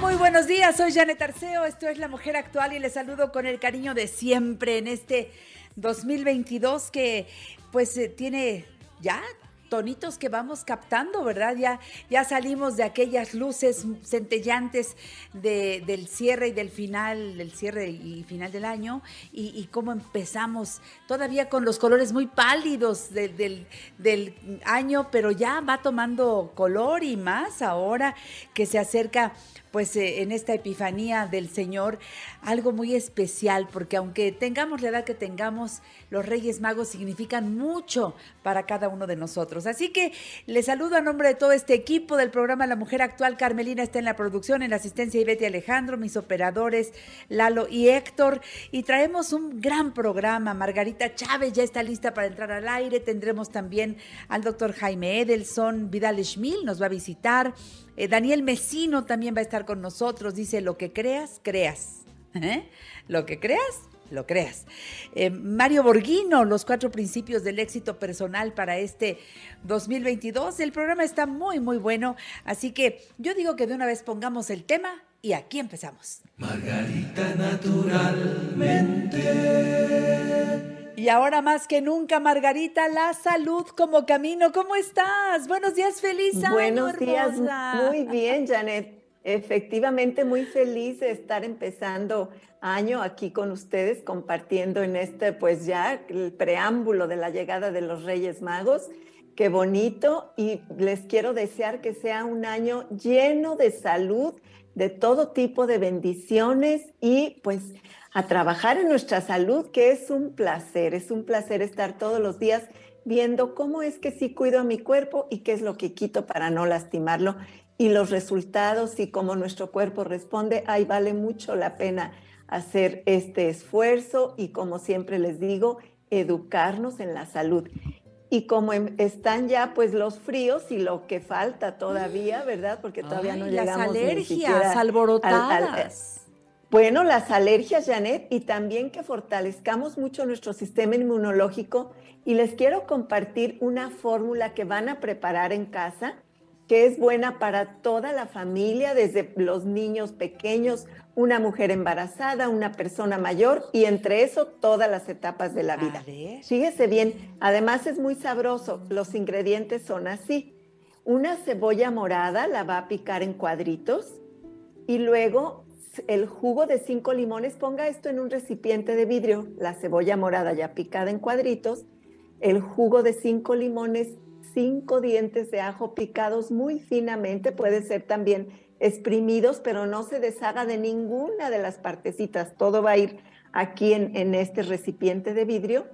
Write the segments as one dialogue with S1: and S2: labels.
S1: Muy, buenos días. Soy Janet Arceo. Esto es La Mujer Actual y les saludo con el cariño de siempre en este 2022 que pues tiene ya tonitos que vamos captando, ¿verdad? Ya, ya salimos de aquellas luces centellantes de, del cierre y del final, del cierre y final del año, y, cómo empezamos todavía con los colores muy pálidos de- del, del año, pero ya va tomando color y más ahora que se acerca pues eh, en esta epifanía del Señor algo muy especial, porque aunque tengamos la edad que tengamos, los Reyes Magos significan mucho para cada uno de nosotros. Así que les saludo a nombre de todo este equipo del programa La Mujer Actual. Carmelina está en la producción, en la asistencia y Betty Alejandro, mis operadores Lalo y Héctor. Y traemos un gran programa. Margarita Chávez ya está lista para entrar al aire. Tendremos también al doctor Jaime Edelson, Vidal Schmil nos va a visitar. Eh, Daniel Mesino también va a estar con nosotros. Dice, lo que creas, creas. ¿Eh? Lo que creas, lo creas. Eh, Mario Borghino, los cuatro principios del éxito personal para este 2022. El programa está muy, muy bueno. Así que yo digo que de una vez pongamos el tema y aquí empezamos. Y ahora más que nunca, Margarita, la salud como camino. ¿Cómo estás? Buenos días, feliz año,
S2: Buenos días,
S1: hermosa.
S2: muy bien, Janet. Efectivamente, muy feliz de estar empezando año aquí con ustedes, compartiendo en este, pues ya, el preámbulo de la llegada de los Reyes Magos. Qué bonito. Y les quiero desear que sea un año lleno de salud, de todo tipo de bendiciones y pues a trabajar en nuestra salud, que es un placer, es un placer estar todos los días viendo cómo es que sí cuido a mi cuerpo y qué es lo que quito para no lastimarlo y los resultados y cómo nuestro cuerpo responde, ahí vale mucho la pena hacer este esfuerzo y como siempre les digo, educarnos en la salud. Y como em- están ya pues los fríos y lo que falta todavía, ¿verdad? Porque todavía
S1: Ay,
S2: no
S1: las
S2: llegamos ni
S1: alergias
S2: siquiera al- al-
S1: alborotadas.
S2: bueno, las alergias, Janet, y también que fortalezcamos mucho nuestro sistema inmunológico. Y les quiero compartir una fórmula que van a preparar en casa, que es buena para toda la familia, desde los niños pequeños, una mujer embarazada, una persona mayor, y entre eso todas las etapas de la vida. Fíjese bien, además es muy sabroso. Los ingredientes son así. Una cebolla morada la va a picar en cuadritos y luego el jugo de cinco limones, ponga esto en un recipiente de vidrio, la cebolla morada ya picada en cuadritos, el jugo de cinco limones, cinco dientes de ajo picados muy finamente, puede ser también exprimidos, pero no se deshaga de ninguna de las partecitas, todo va a ir aquí en, en este recipiente de vidrio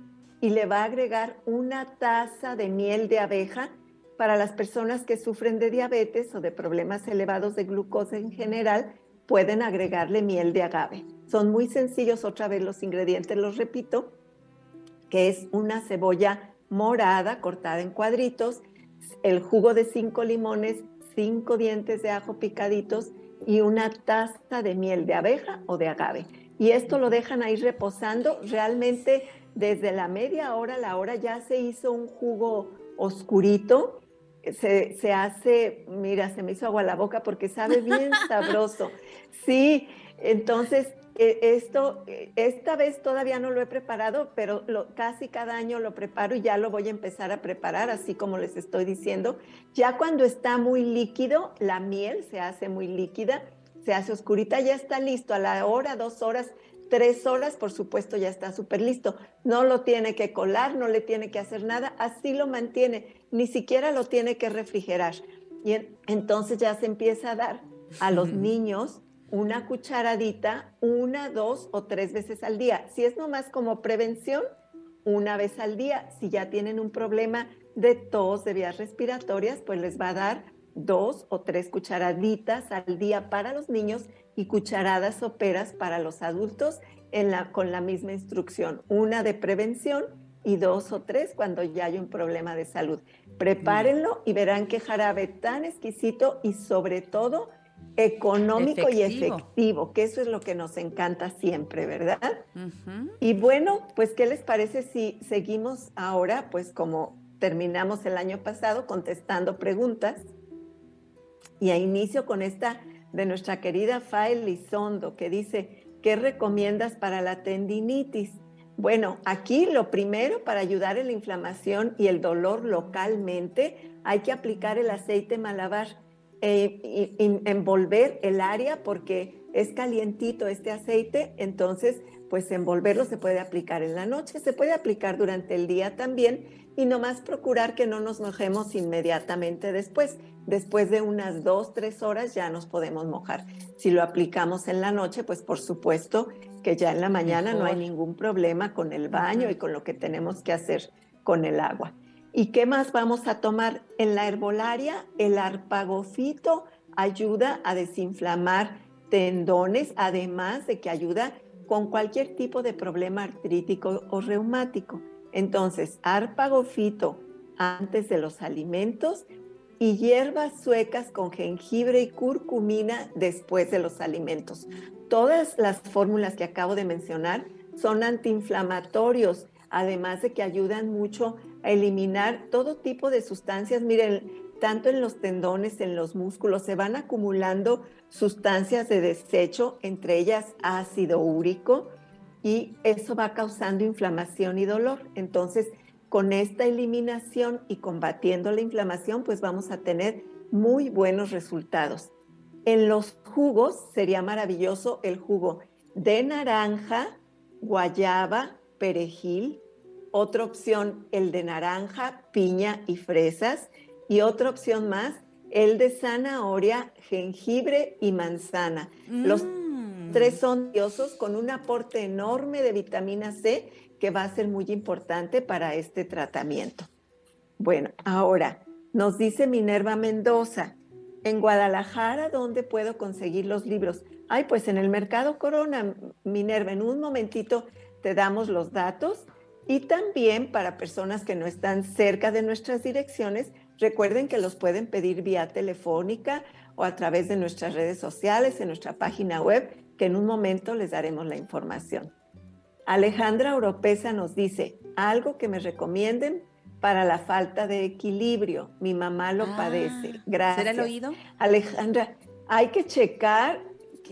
S2: y le va a agregar una taza de miel de abeja para las personas que sufren de diabetes o de problemas elevados de glucosa en general, pueden agregarle miel de agave. Son muy sencillos, otra vez los ingredientes los repito, que es una cebolla morada cortada en cuadritos, el jugo de cinco limones, cinco dientes de ajo picaditos y una taza de miel de abeja o de agave. Y esto lo dejan ahí reposando. Realmente desde la media hora a la hora ya se hizo un jugo oscurito. Se, se hace, mira, se me hizo agua la boca porque sabe bien sabroso. Sí, entonces esto, eh, esta vez todavía no lo he preparado, pero lo- casi cada año lo preparo y ya lo voy a empezar a preparar, así como les estoy diciendo. Ya cuando está muy líquido, la miel se hace muy líquida, se hace oscurita, ya está listo. A la hora, dos horas, tres horas, por supuesto, ya está súper listo. No lo tiene que colar, no le tiene que hacer nada, así lo mantiene, ni siquiera lo tiene que refrigerar. Y en- entonces ya se empieza a dar a los niños una cucharadita, una, dos o tres veces al día. Si es nomás como prevención, una vez al día. Si ya tienen un problema de tos, de vías respiratorias, pues les va a dar dos o tres cucharaditas al día para los niños y cucharadas soperas para los adultos con la misma instrucción. Una de prevención y dos o tres cuando ya hay un problema de salud. Prepárenlo y verán qué jarabe tan exquisito y sobre todo económico y efectivo, que eso es lo que nos encanta siempre, ¿verdad? Y bueno, pues ¿qué les parece si seguimos ahora, pues como terminamos el año pasado, contestando preguntas? Y a inicio con esta de nuestra querida Fael Lizondo, que dice, ¿qué recomiendas para la tendinitis? Bueno, aquí lo primero para ayudar en la inflamación y el dolor localmente, hay que aplicar el aceite malabar eh, envolver el área porque es calientito este aceite, entonces pues envolverlo se puede aplicar en la noche, se puede aplicar durante el día también y nomás procurar que no nos mojemos inmediatamente después. Después de unas dos, tres horas ya nos podemos mojar. Si lo aplicamos en la noche, pues por supuesto que ya en la mañana no hay ningún problema con el baño y con lo que tenemos que hacer con el agua. ¿Y qué más vamos a tomar? En la herbolaria, el arpagofito ayuda a desinflamar tendones, además de que ayuda con cualquier tipo de problema artrítico o reumático. Entonces, arpagofito antes de los alimentos y hierbas suecas con jengibre y curcumina después de los alimentos. Todas las fórmulas que acabo de mencionar son antiinflamatorios, además de que ayudan mucho a eliminar todo tipo de sustancias. Miren, tanto en los tendones, en los músculos, se van acumulando sustancias de desecho, entre ellas ácido úrico, y eso va causando inflamación y dolor. Entonces, con esta eliminación y combatiendo la inflamación, pues vamos a tener muy buenos resultados. En los jugos sería maravilloso el jugo de naranja, guayaba, perejil, otra opción el de naranja, piña y fresas y otra opción más el de zanahoria, jengibre y manzana. Los mm. tres son diosos con un aporte enorme de vitamina C que va a ser muy importante para este tratamiento. Bueno, ahora nos dice Minerva Mendoza, en Guadalajara, ¿dónde puedo conseguir los libros? Ay, pues en el Mercado Corona, Minerva, en un momentito te damos los datos y también para personas que no están cerca de nuestras direcciones, recuerden que los pueden pedir vía telefónica o a través de nuestras redes sociales, en nuestra página web, que en un momento les daremos la información. Alejandra Oropesa nos dice, algo que me recomienden para la falta de equilibrio. Mi mamá lo ah, padece. Gracias.
S1: ¿Será el oído?
S2: Alejandra, hay que checar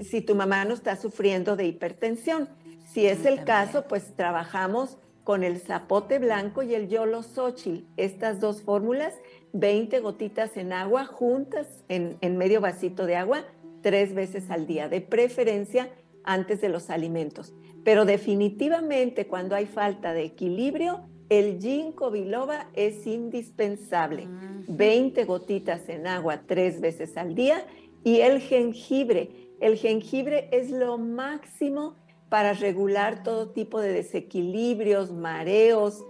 S2: si tu mamá no está sufriendo de hipertensión. Si es el caso, pues trabajamos con el zapote blanco y el yolo xochitl. Estas dos fórmulas, 20 gotitas en agua juntas en, en medio vasito de agua, tres veces al día, de preferencia antes de los alimentos. Pero definitivamente cuando hay falta de equilibrio, el ginkgo biloba es indispensable. 20 gotitas en agua tres veces al día y el jengibre. El jengibre es lo máximo para regular todo tipo de desequilibrios, mareos,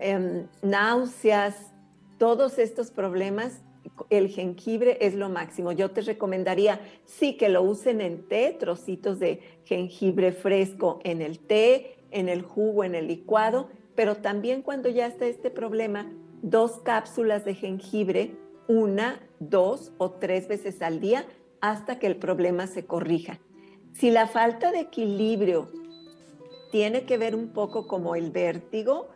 S2: em, náuseas, todos estos problemas. El jengibre es lo máximo. Yo te recomendaría, sí, que lo usen en té, trocitos de jengibre fresco en el té, en el jugo, en el licuado, pero también cuando ya está este problema, dos cápsulas de jengibre, una, dos o tres veces al día hasta que el problema se corrija. Si la falta de equilibrio tiene que ver un poco como el vértigo,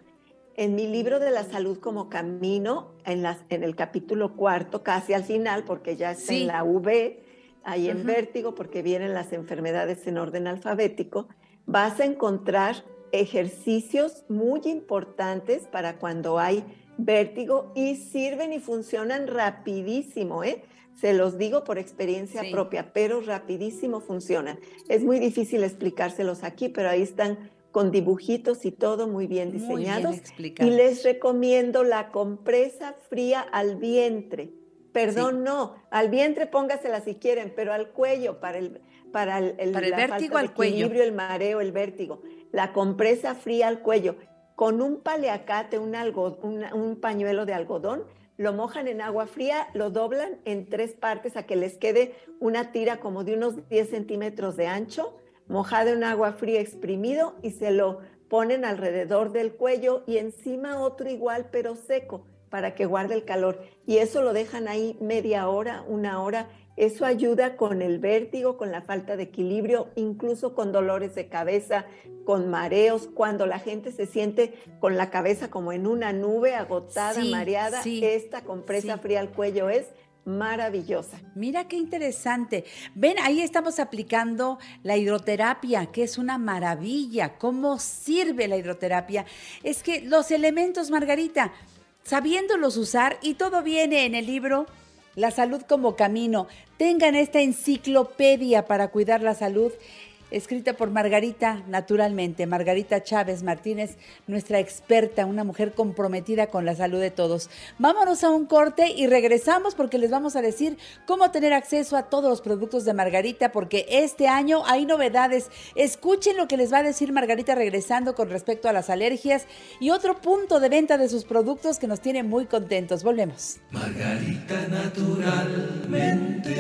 S2: en mi libro de la salud como camino, en, en el capítulo cuarto, casi al final, porque ya está en la V, ahí en vértigo, porque vienen las enfermedades en orden alfabético, vas a encontrar ejercicios muy importantes para cuando hay vértigo y sirven y funcionan rapidísimo, ¿eh? Se los digo por experiencia propia, pero rapidísimo funcionan. Es muy difícil explicárselos aquí, pero ahí están con dibujitos y todo muy bien diseñados. y les recomiendo la compresa fría al vientre. Perdón, no, al vientre póngasela si quieren, pero al cuello para el para el,
S1: vértigo al
S2: equilibrio, el mareo, el vértigo. La compresa fría al cuello con un paliacate, un, un pañuelo de algodón, lo mojan en agua fría, lo doblan en tres partes a que les quede una tira como de unos 10 centímetros de ancho, mojado en agua fría exprimido y se lo ponen alrededor del cuello y encima otro igual pero seco para que guarde el calor. Y eso lo dejan ahí media hora, una hora eso ayuda con el vértigo, con la falta de equilibrio, incluso con dolores de cabeza, con mareos, cuando la gente se siente con la cabeza como en una nube, agotada, mareada. esta compresa fría al cuello es maravillosa.
S1: Mira qué interesante. Ven, ahí estamos aplicando la hidroterapia, que es una maravilla. ¿Cómo sirve la hidroterapia? Es que los elementos, Margarita, sabiéndolos usar, y todo viene en el libro la salud como camino. Tengan esta enciclopedia para cuidar la salud escrita por Margarita, naturalmente, Margarita Chávez Martínez, nuestra experta, una mujer comprometida con la salud de todos. Vámonos a un corte y regresamos porque les vamos a decir cómo tener acceso a todos los productos de Margarita, porque este año hay novedades. Escuchen lo que les va a decir Margarita regresando con respecto a las alergias y otro punto de venta de sus productos que nos tiene muy contentos. Volvemos.
S3: Margarita naturalmente.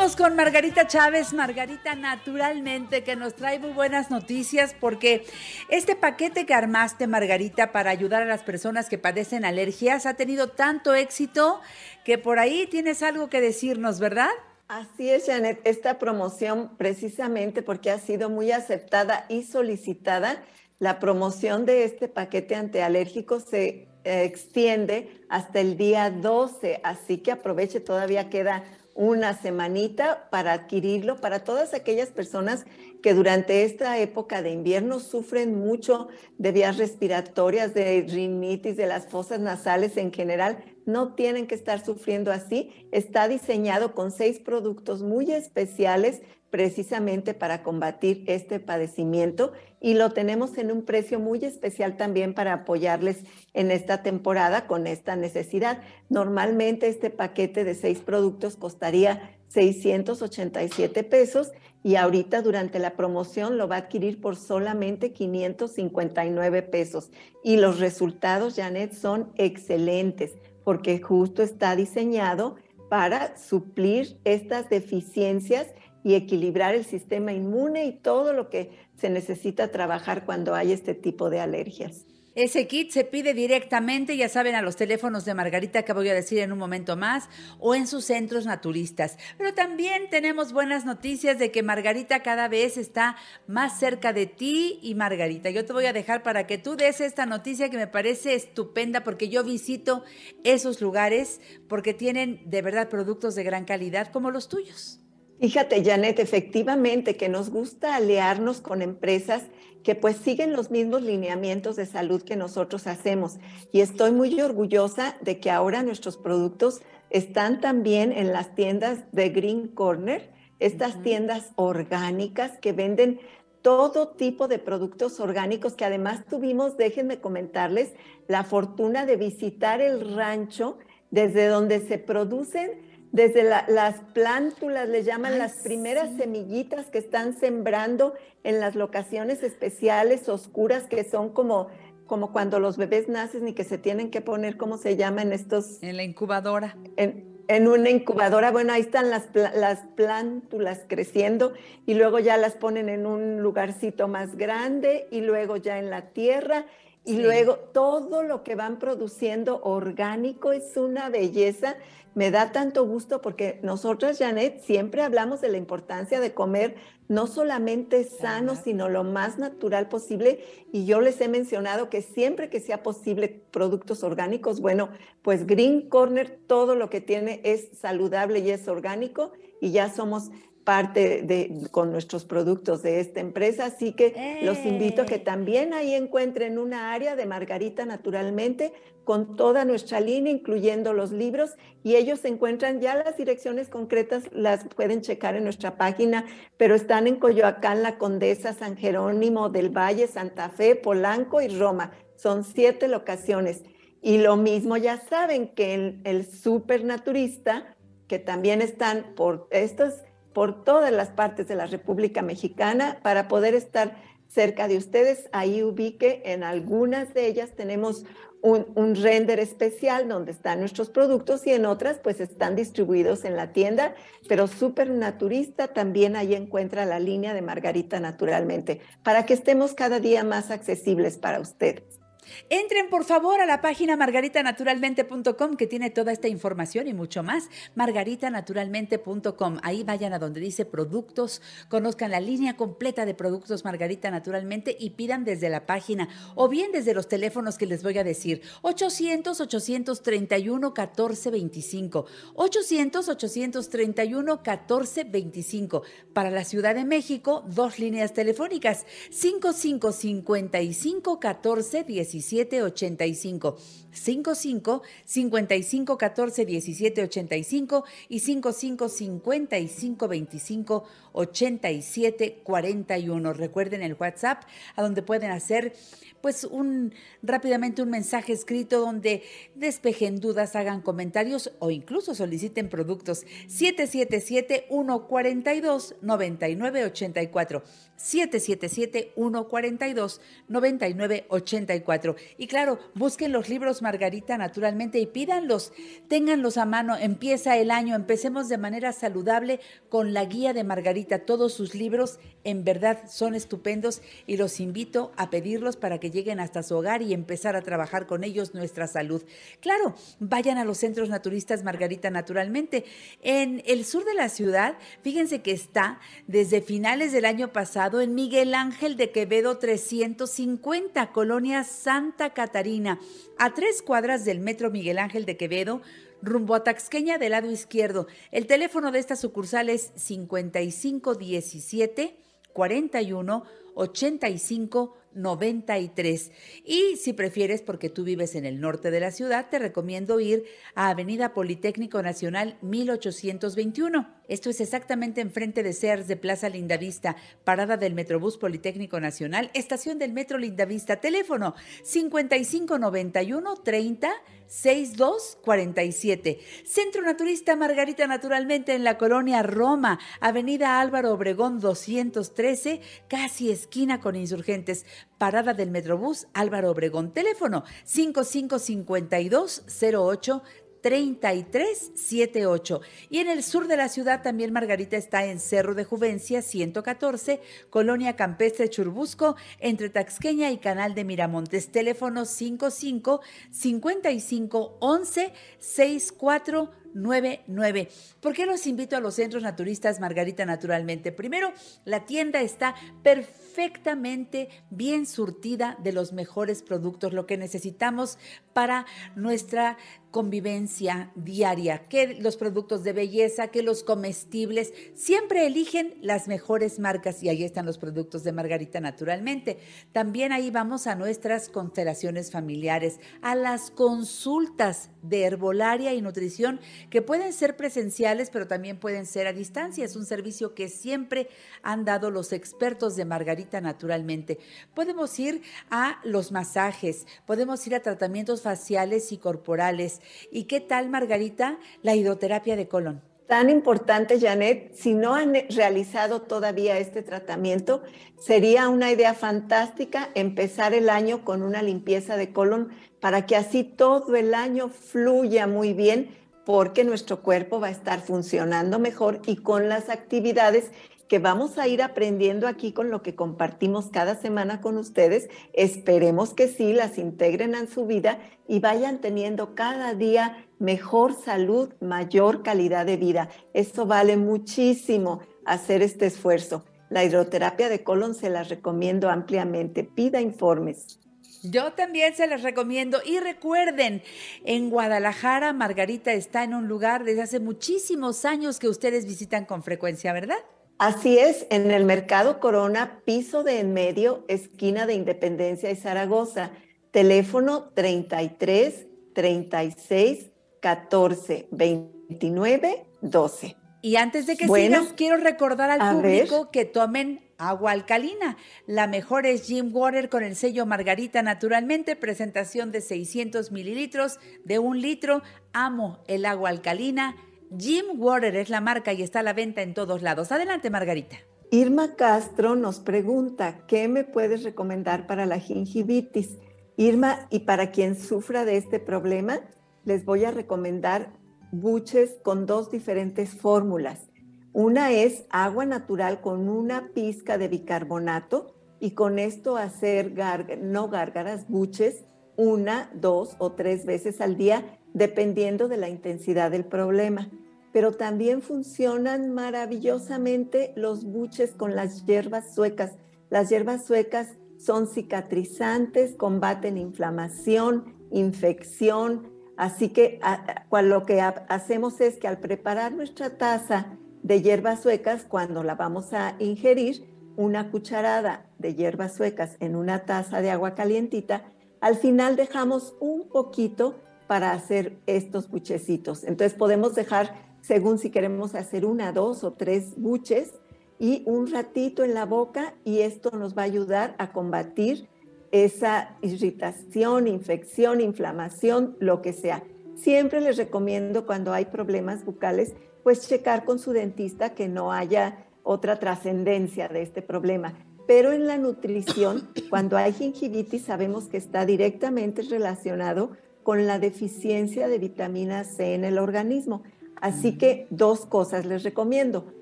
S1: Con Margarita Chávez, Margarita naturalmente, que nos trae muy buenas noticias porque este paquete que armaste, Margarita, para ayudar a las personas que padecen alergias ha tenido tanto éxito que por ahí tienes algo que decirnos, ¿verdad?
S2: Así es, Janet. Esta promoción, precisamente porque ha sido muy aceptada y solicitada, la promoción de este paquete antialérgico se eh, extiende hasta el día 12, así que aproveche, todavía queda una semanita para adquirirlo para todas aquellas personas que durante esta época de invierno sufren mucho de vías respiratorias, de rinitis, de las fosas nasales en general, no tienen que estar sufriendo así. Está diseñado con seis productos muy especiales precisamente para combatir este padecimiento y lo tenemos en un precio muy especial también para apoyarles en esta temporada con esta necesidad. Normalmente este paquete de seis productos costaría 687 pesos y ahorita durante la promoción lo va a adquirir por solamente 559 pesos. Y los resultados, Janet, son excelentes porque justo está diseñado para suplir estas deficiencias y equilibrar el sistema inmune y todo lo que se necesita trabajar cuando hay este tipo de alergias.
S1: Ese kit se pide directamente, ya saben, a los teléfonos de Margarita que voy a decir en un momento más, o en sus centros naturistas. Pero también tenemos buenas noticias de que Margarita cada vez está más cerca de ti y Margarita. Yo te voy a dejar para que tú des esta noticia que me parece estupenda porque yo visito esos lugares porque tienen de verdad productos de gran calidad como los tuyos.
S2: Fíjate, Janet, efectivamente que nos gusta aliarnos con empresas que pues siguen los mismos lineamientos de salud que nosotros hacemos. Y estoy muy orgullosa de que ahora nuestros productos están también en las tiendas de Green Corner, estas tiendas orgánicas que venden todo tipo de productos orgánicos que además tuvimos, déjenme comentarles, la fortuna de visitar el rancho desde donde se producen desde las plántulas, le llaman las primeras semillitas que están sembrando en las locaciones especiales, oscuras, que son como, como cuando los bebés nacen y que se tienen que poner, ¿cómo se llama en estos?
S1: En la incubadora.
S2: En, en una incubadora, bueno, ahí están las, las plántulas creciendo y luego ya las ponen en un lugarcito más grande y luego ya en la tierra y luego todo lo que van produciendo orgánico es una belleza. Me da tanto gusto porque nosotras, Janet, siempre hablamos de la importancia de comer no solamente sano, sino lo más natural posible. Y yo les he mencionado que siempre que sea posible productos orgánicos, bueno, pues Green Corner todo lo que tiene es saludable y es orgánico. Y ya somos parte de, con nuestros productos de esta empresa. Así que los invito a que ¡Eh! también ahí encuentren una área de Margarita naturalmente con toda nuestra línea, incluyendo los libros, y ellos encuentran ya las direcciones concretas, las pueden checar en nuestra página, pero están en Coyoacán, La Condesa, San Jerónimo del Valle, Santa Fe, Polanco y Roma. Son siete locaciones. Y lo mismo ya saben que el, el supernaturista, que también están por estas, por todas las partes de la República Mexicana, para poder estar cerca de ustedes, ahí ubique en algunas de ellas tenemos un, render especial donde están nuestros productos y en otras pues están distribuidos en la tienda, pero Super Naturista también ahí encuentra la línea de Margarita naturalmente, para que estemos cada día más accesibles para ustedes.
S1: Entren por favor a la página margaritanaturalmente.com que tiene toda esta información y mucho más. margaritanaturalmente.com. Ahí vayan a donde dice productos, conozcan la línea completa de productos Margarita Naturalmente y pidan desde la página o bien desde los teléfonos que les voy a decir. 800 831 1425. 800 831 1425. Para la Ciudad de México, dos líneas telefónicas. 5555 14 1785 55 55 14 17 85 y 55 55 25 87 41. Recuerden el WhatsApp a donde pueden hacer pues un rápidamente un mensaje escrito donde despejen dudas, hagan comentarios o incluso soliciten productos. 777-142-9984. 777-142-9984. Y claro, busquen los libros Margarita naturalmente y pídanlos, ténganlos a mano. Empieza el año, empecemos de manera saludable con la guía de Margarita. Todos sus libros en verdad son estupendos y los invito a pedirlos para que lleguen hasta su hogar y empezar a trabajar con ellos nuestra salud. Claro, vayan a los centros naturistas Margarita naturalmente. En el sur de la ciudad, fíjense que está desde finales del año pasado en Miguel Ángel de Quevedo 350, Colonia Santa Catarina, a tres cuadras del Metro Miguel Ángel de Quevedo rumbo a Taxqueña del lado izquierdo. El teléfono de esta sucursal es 5517 41 85 93. Y si prefieres, porque tú vives en el norte de la ciudad, te recomiendo ir a Avenida Politécnico Nacional 1821. Esto es exactamente enfrente de Sears de Plaza Lindavista, parada del Metrobús Politécnico Nacional, estación del Metro Lindavista, teléfono 5591 30 6247. Centro Naturista Margarita Naturalmente en la colonia Roma, Avenida Álvaro Obregón 213, casi esquina con insurgentes, parada del Metrobús Álvaro Obregón. Teléfono 5552 08 3378. Y en el sur de la ciudad también Margarita está en Cerro de Juvencia 114, Colonia Campestre Churbusco, entre Taxqueña y Canal de Miramontes. Teléfono 55 55 11 64 99. ¿Por qué los invito a los centros naturistas Margarita naturalmente? Primero, la tienda está perfectamente bien surtida de los mejores productos, lo que necesitamos para nuestra convivencia diaria, que los productos de belleza, que los comestibles, siempre eligen las mejores marcas y ahí están los productos de Margarita naturalmente. También ahí vamos a nuestras constelaciones familiares, a las consultas de herbolaria y nutrición que pueden ser presenciales, pero también pueden ser a distancia. Es un servicio que siempre han dado los expertos de Margarita naturalmente. Podemos ir a los masajes, podemos ir a tratamientos faciales y corporales. ¿Y qué tal, Margarita, la hidroterapia de colon?
S2: Tan importante, Janet, si no han realizado todavía este tratamiento, sería una idea fantástica empezar el año con una limpieza de colon para que así todo el año fluya muy bien porque nuestro cuerpo va a estar funcionando mejor y con las actividades que vamos a ir aprendiendo aquí con lo que compartimos cada semana con ustedes. Esperemos que sí las integren en su vida y vayan teniendo cada día mejor salud, mayor calidad de vida. Eso vale muchísimo hacer este esfuerzo. La hidroterapia de colon se las recomiendo ampliamente. Pida informes.
S1: Yo también se les recomiendo. Y recuerden, en Guadalajara, Margarita está en un lugar desde hace muchísimos años que ustedes visitan con frecuencia, ¿verdad?
S2: Así es, en el Mercado Corona, piso de en medio, esquina de Independencia y Zaragoza. Teléfono 33 36 14 29 12.
S1: Y antes de que
S2: Bueno,
S1: sigas, quiero recordar al público
S2: ver.
S1: que tomen agua alcalina. La mejor es Jim Water con el sello Margarita Naturalmente, presentación de 600 mililitros de un litro. Amo el agua alcalina. Jim Water es la marca y está a la venta en todos lados. Adelante, Margarita.
S2: Irma Castro nos pregunta, ¿qué me puedes recomendar para la gingivitis? Irma, y para quien sufra de este problema, les voy a recomendar buches con dos diferentes fórmulas. Una es agua natural con una pizca de bicarbonato y con esto hacer no gárgaras, buches, una, dos o tres veces al día, dependiendo de la intensidad del problema. Pero también funcionan maravillosamente los buches con las hierbas suecas. Las hierbas suecas son cicatrizantes, combaten inflamación, infección, Así que a- lo que ha- hacemos es que al preparar nuestra taza de hierbas suecas, cuando la vamos a ingerir, una cucharada de hierbas suecas en una taza de agua calientita, al final dejamos un poquito para hacer estos buchecitos. Entonces podemos dejar, según si queremos hacer una, dos o tres buches, y un ratito en la boca y esto nos va a ayudar a combatir esa irritación, infección, inflamación, lo que sea. Siempre les recomiendo cuando hay problemas bucales, pues checar con su dentista que no haya otra trascendencia de este problema. Pero en la nutrición, cuando hay gingivitis, sabemos que está directamente relacionado con la deficiencia de vitamina C en el organismo. Así que dos cosas les recomiendo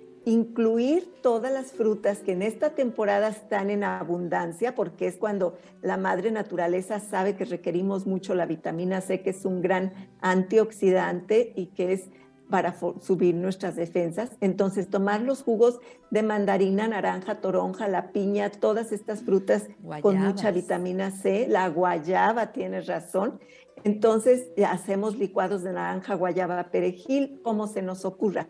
S2: incluir todas las frutas que en esta temporada están en abundancia, porque es cuando la madre naturaleza sabe que requerimos mucho la vitamina C, que es un gran antioxidante y que es para subir nuestras defensas. Entonces, tomar los jugos de mandarina, naranja, toronja, la piña, todas estas frutas
S1: Guayabas.
S2: con mucha vitamina C, la guayaba, tienes razón. Entonces, hacemos licuados de naranja, guayaba, perejil, como se nos ocurra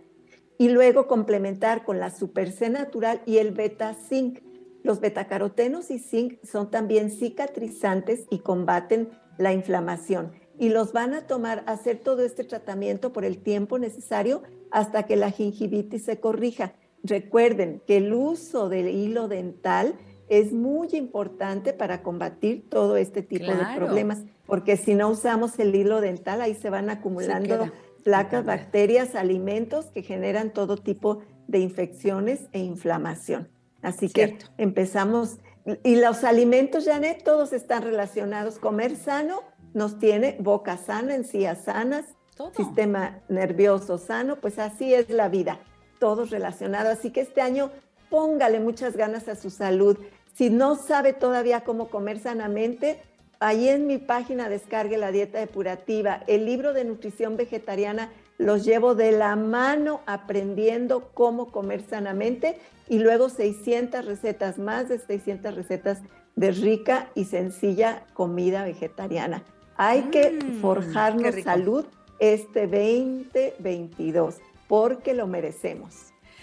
S2: y luego complementar con la super C natural y el beta zinc. Los betacarotenos y zinc son también cicatrizantes y combaten la inflamación y los van a tomar a hacer todo este tratamiento por el tiempo necesario hasta que la gingivitis se corrija. Recuerden que el uso del hilo dental es muy importante para combatir todo este tipo de problemas, porque si no usamos el hilo dental, ahí se van acumulando placas, bacterias, alimentos que generan todo tipo de infecciones e inflamación. Así
S1: Cierto.
S2: que empezamos, y los alimentos, Janet, todos están relacionados. Comer sano nos tiene boca sana, encías sanas,
S1: Todo.
S2: sistema nervioso sano, pues así es la vida, todos relacionados. Así que este año póngale muchas ganas a su salud. Si no sabe todavía cómo comer sanamente, ahí en mi página descargue la dieta depurativa. El libro de nutrición vegetariana los llevo de la mano aprendiendo cómo comer sanamente y luego 600 recetas, más de 600 recetas de rica y sencilla comida vegetariana. Hay que
S1: Mm,
S2: forjarnos salud este 2022 porque lo merecemos.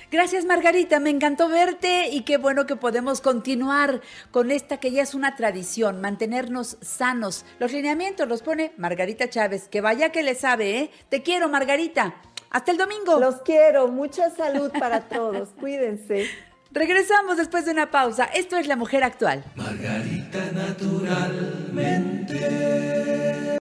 S1: Gracias Margarita, me encantó verte y qué bueno que podemos continuar con esta que ya es una tradición, mantenernos sanos. Los lineamientos los pone Margarita Chávez, que vaya que le sabe, ¿eh? Te quiero Margarita. Hasta el domingo.
S2: Los quiero, mucha salud para todos, cuídense.
S1: Regresamos después de una pausa. Esto es La Mujer Actual.
S3: Margarita naturalmente.